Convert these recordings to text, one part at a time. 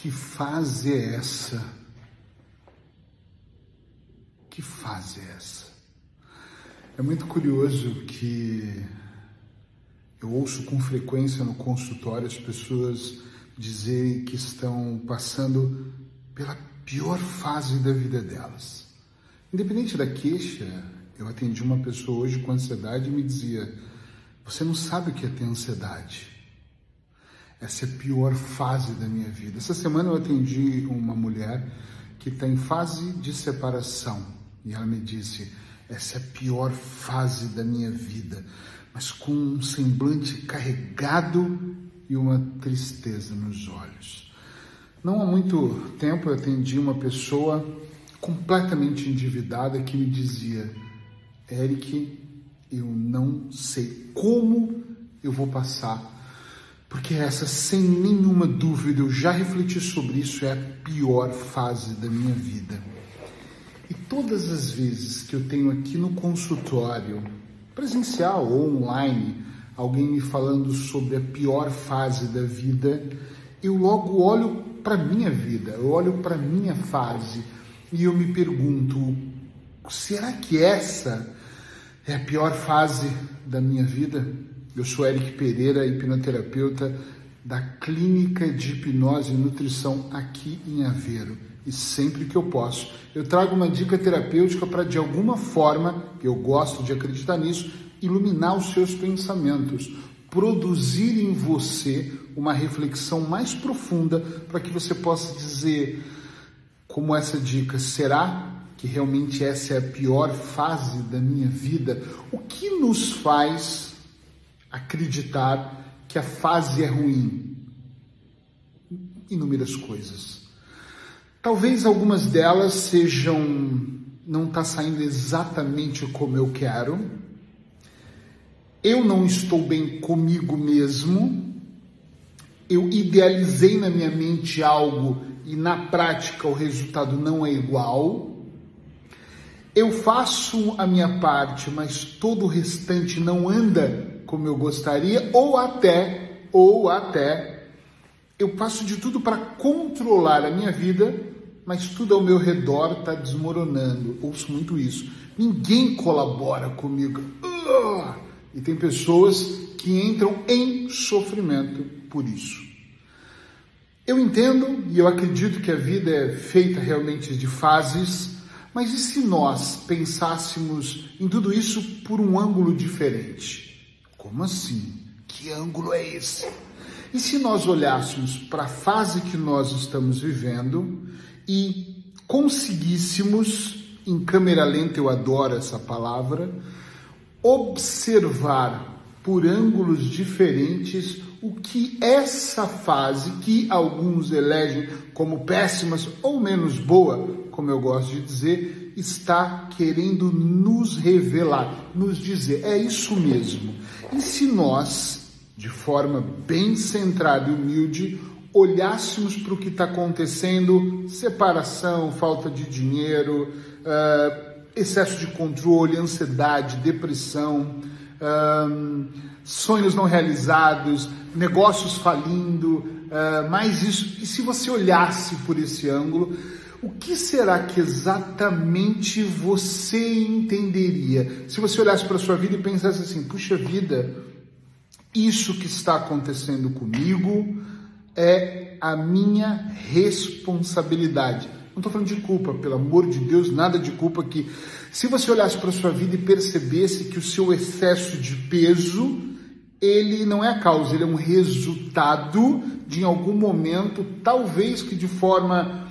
Que fase é essa? Que fase é essa? É muito curioso que eu ouço com frequência no consultório as pessoas dizerem que estão passando pela pior fase da vida delas. Independente da queixa, eu atendi uma pessoa hoje com ansiedade e me dizia: Você não sabe o que é ter ansiedade. Essa é a pior fase da minha vida. Essa semana eu atendi uma mulher que está em fase de separação e ela me disse: Essa é a pior fase da minha vida, mas com um semblante carregado e uma tristeza nos olhos. Não há muito tempo eu atendi uma pessoa completamente endividada que me dizia: Eric, eu não sei como eu vou passar porque essa, sem nenhuma dúvida, eu já refleti sobre isso, é a pior fase da minha vida. E todas as vezes que eu tenho aqui no consultório, presencial ou online, alguém me falando sobre a pior fase da vida, eu logo olho para a minha vida, eu olho para a minha fase e eu me pergunto: será que essa é a pior fase da minha vida? Eu sou Eric Pereira, hipnoterapeuta da Clínica de Hipnose e Nutrição aqui em Aveiro. E sempre que eu posso, eu trago uma dica terapêutica para, de alguma forma, eu gosto de acreditar nisso, iluminar os seus pensamentos, produzir em você uma reflexão mais profunda para que você possa dizer, como essa dica, será que realmente essa é a pior fase da minha vida? O que nos faz acreditar que a fase é ruim. Inúmeras coisas. Talvez algumas delas sejam não está saindo exatamente como eu quero. Eu não estou bem comigo mesmo. Eu idealizei na minha mente algo e na prática o resultado não é igual. Eu faço a minha parte, mas todo o restante não anda como eu gostaria, ou até, ou até, eu faço de tudo para controlar a minha vida, mas tudo ao meu redor está desmoronando. Ouço muito isso. Ninguém colabora comigo. E tem pessoas que entram em sofrimento por isso. Eu entendo e eu acredito que a vida é feita realmente de fases, mas e se nós pensássemos em tudo isso por um ângulo diferente? Como assim? Que ângulo é esse? E se nós olhássemos para a fase que nós estamos vivendo e conseguíssemos, em câmera lenta, eu adoro essa palavra, observar por ângulos diferentes o que essa fase, que alguns elegem como péssimas ou menos boa, como eu gosto de dizer, está querendo nos revelar, nos dizer, é isso mesmo. E se nós, de forma bem centrada e humilde, olhássemos para o que está acontecendo, separação, falta de dinheiro, uh, excesso de controle, ansiedade, depressão, uh, sonhos não realizados, negócios falindo, uh, mais isso. E se você olhasse por esse ângulo, o que será que exatamente você entenderia se você olhasse para a sua vida e pensasse assim: puxa vida, isso que está acontecendo comigo é a minha responsabilidade. Não estou falando de culpa, pelo amor de Deus, nada de culpa aqui. Se você olhasse para a sua vida e percebesse que o seu excesso de peso, ele não é a causa, ele é um resultado de em algum momento, talvez que de forma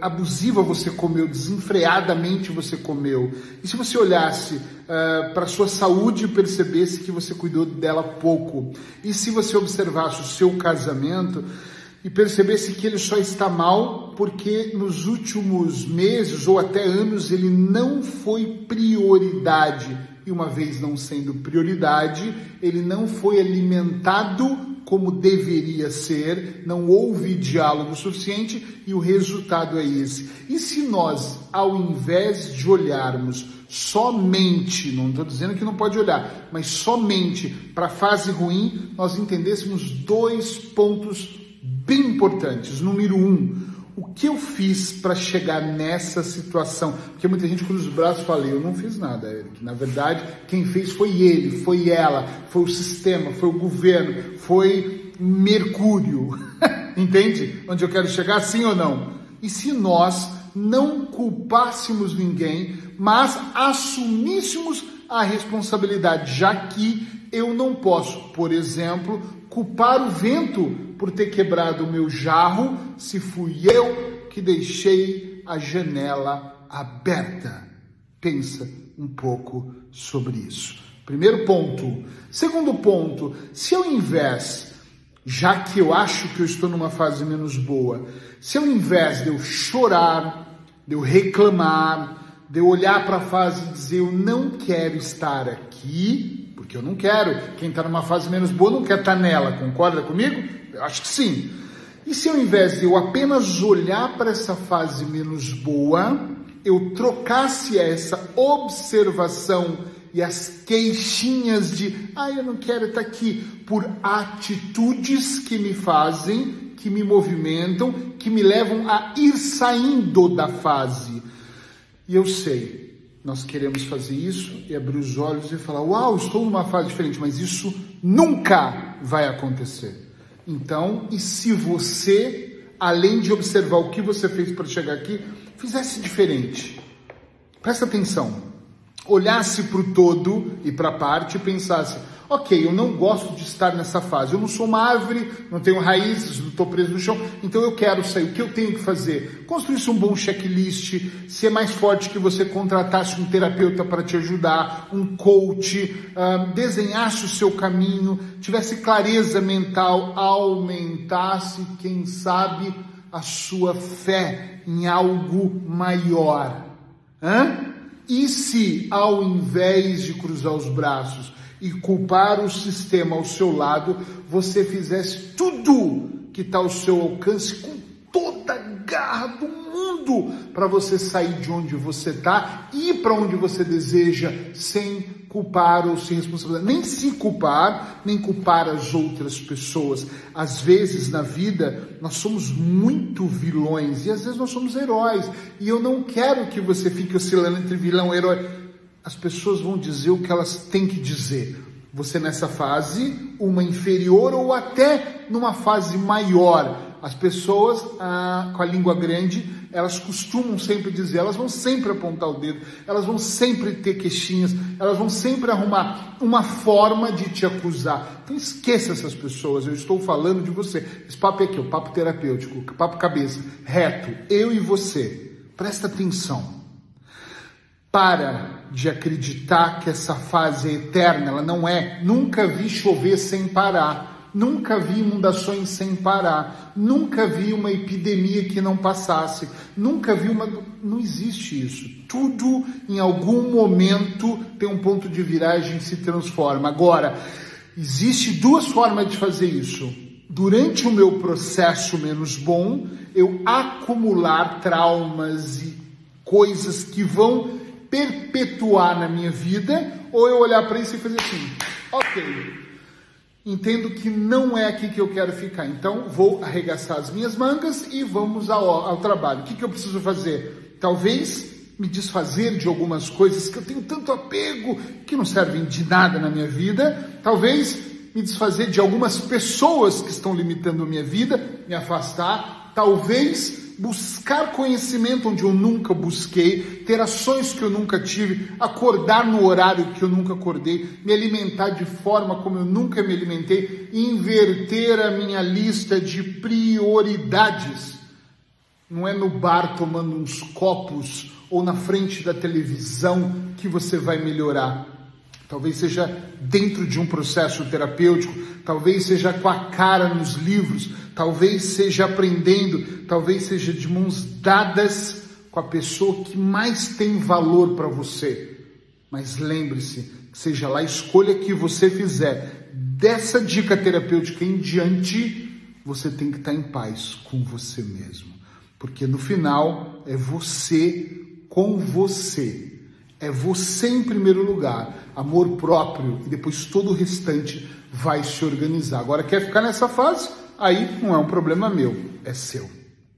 abusiva você comeu, desenfreadamente você comeu. E se você olhasse uh, para a sua saúde e percebesse que você cuidou dela pouco? E se você observasse o seu casamento e percebesse que ele só está mal porque nos últimos meses ou até anos ele não foi prioridade? E uma vez não sendo prioridade, ele não foi alimentado como deveria ser, não houve diálogo suficiente e o resultado é esse. E se nós, ao invés de olharmos somente, não estou dizendo que não pode olhar, mas somente para a fase ruim, nós entendêssemos dois pontos bem importantes. Número um, o que eu fiz para chegar nessa situação? Porque muita gente cruza os braços e fala, eu não fiz nada, Eric. Na verdade, quem fez foi ele, foi ela, foi o sistema, foi o governo, foi Mercúrio. Entende? Onde eu quero chegar, sim ou não? E se nós não culpássemos ninguém, mas assumíssemos a responsabilidade, já que eu não posso, por exemplo, culpar o vento por ter quebrado o meu jarro se fui eu que deixei a janela aberta. Pensa um pouco sobre isso. Primeiro ponto. Segundo ponto, se ao invés, já que eu acho que eu estou numa fase menos boa, se ao invés de eu chorar, de eu reclamar, de eu olhar para a fase e dizer eu não quero estar aqui, porque eu não quero. Quem está numa fase menos boa não quer estar tá nela, concorda comigo? Eu acho que sim. E se ao invés de eu apenas olhar para essa fase menos boa, eu trocasse essa observação e as queixinhas de, ah, eu não quero estar aqui, por atitudes que me fazem, que me movimentam, que me levam a ir saindo da fase. E eu sei, nós queremos fazer isso e abrir os olhos e falar: Uau, estou numa fase diferente, mas isso nunca vai acontecer. Então, e se você, além de observar o que você fez para chegar aqui, fizesse diferente? Presta atenção. Olhasse para o todo e para a parte e pensasse: Ok, eu não gosto de estar nessa fase. Eu não sou uma árvore, não tenho raízes, não estou preso no chão. Então eu quero sair. O que eu tenho que fazer? Construir um bom checklist, ser mais forte que você contratasse um terapeuta para te ajudar, um coach, uh, desenhasse o seu caminho, tivesse clareza mental, aumentasse, quem sabe, a sua fé em algo maior. Hã? E se, ao invés de cruzar os braços, e culpar o sistema ao seu lado, você fizesse tudo que está ao seu alcance com toda a garra do mundo para você sair de onde você está e ir para onde você deseja sem culpar ou se responsabilizar, nem se culpar, nem culpar as outras pessoas. Às vezes na vida nós somos muito vilões e às vezes nós somos heróis. E eu não quero que você fique oscilando entre vilão e herói as pessoas vão dizer o que elas têm que dizer. Você nessa fase, uma inferior ou até numa fase maior. As pessoas ah, com a língua grande, elas costumam sempre dizer, elas vão sempre apontar o dedo, elas vão sempre ter queixinhas, elas vão sempre arrumar uma forma de te acusar. Então esqueça essas pessoas, eu estou falando de você. Esse papo é aqui, o papo terapêutico, papo cabeça, reto, eu e você. Presta atenção. Para de acreditar que essa fase é eterna, ela não é. Nunca vi chover sem parar, nunca vi inundações sem parar, nunca vi uma epidemia que não passasse, nunca vi uma. Não existe isso. Tudo em algum momento tem um ponto de viragem e se transforma. Agora, existe duas formas de fazer isso. Durante o meu processo menos bom, eu acumular traumas e coisas que vão perpetuar na minha vida, ou eu olhar para isso e fazer assim, ok, entendo que não é aqui que eu quero ficar, então vou arregaçar as minhas mangas e vamos ao, ao trabalho. O que, que eu preciso fazer? Talvez me desfazer de algumas coisas que eu tenho tanto apego que não servem de nada na minha vida, talvez me desfazer de algumas pessoas que estão limitando a minha vida, me afastar, talvez buscar conhecimento onde eu nunca busquei, ter ações que eu nunca tive, acordar no horário que eu nunca acordei, me alimentar de forma como eu nunca me alimentei, inverter a minha lista de prioridades. Não é no bar tomando uns copos ou na frente da televisão que você vai melhorar. Talvez seja dentro de um processo terapêutico, talvez seja com a cara nos livros, talvez seja aprendendo, talvez seja de mãos dadas com a pessoa que mais tem valor para você. Mas lembre-se, seja lá a escolha que você fizer, dessa dica terapêutica em diante, você tem que estar em paz com você mesmo. Porque no final é você com você. É você em primeiro lugar, amor próprio, e depois todo o restante vai se organizar. Agora, quer ficar nessa fase? aí não é um problema meu, é seu.